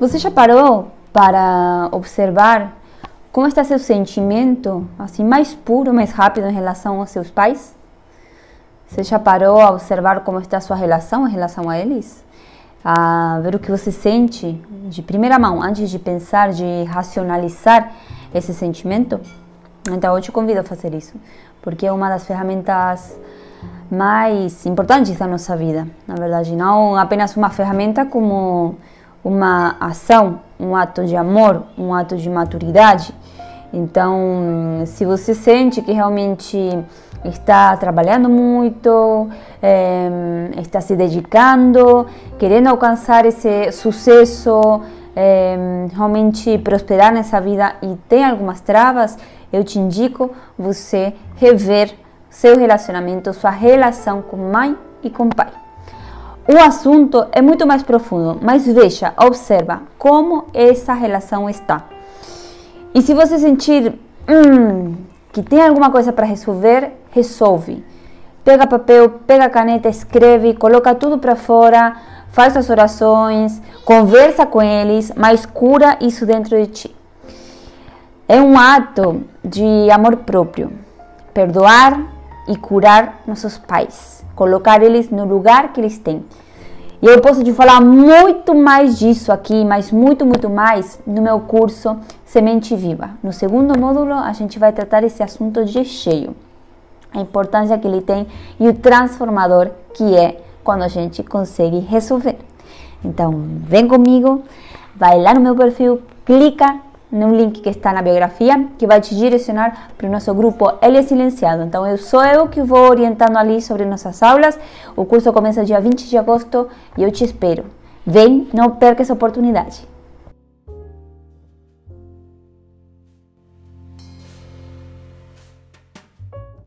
Você já parou para observar como está seu sentimento, assim, mais puro, mais rápido em relação aos seus pais? Você já parou a observar como está sua relação em relação a eles? A ver o que você sente de primeira mão, antes de pensar, de racionalizar esse sentimento? Então eu te convido a fazer isso, porque é uma das ferramentas mais importantes da nossa vida, na verdade, não apenas uma ferramenta como uma ação, um ato de amor, um ato de maturidade. Então, se você sente que realmente está trabalhando muito, é, está se dedicando, querendo alcançar esse sucesso, é, realmente prosperar nessa vida e tem algumas travas, eu te indico você rever seu relacionamento, sua relação com mãe e com pai. O assunto é muito mais profundo, mas veja, observa como essa relação está. E se você sentir hum, que tem alguma coisa para resolver, resolve. Pega papel, pega caneta, escreve, coloca tudo para fora, faz as orações, conversa com eles, mas cura isso dentro de ti. É um ato de amor próprio. Perdoar e curar nossos pais, colocar eles no lugar que eles têm. E eu posso te falar muito mais disso aqui, mas muito, muito mais no meu curso Semente Viva. No segundo módulo, a gente vai tratar esse assunto de cheio. A importância que ele tem e o transformador que é quando a gente consegue resolver. Então, vem comigo, vai lá no meu perfil, clica no link que está na biografia, que vai te direcionar para o nosso grupo Ele é Silenciado. Então, eu sou eu que vou orientando ali sobre nossas aulas. O curso começa dia 20 de agosto e eu te espero. Vem, não perca essa oportunidade.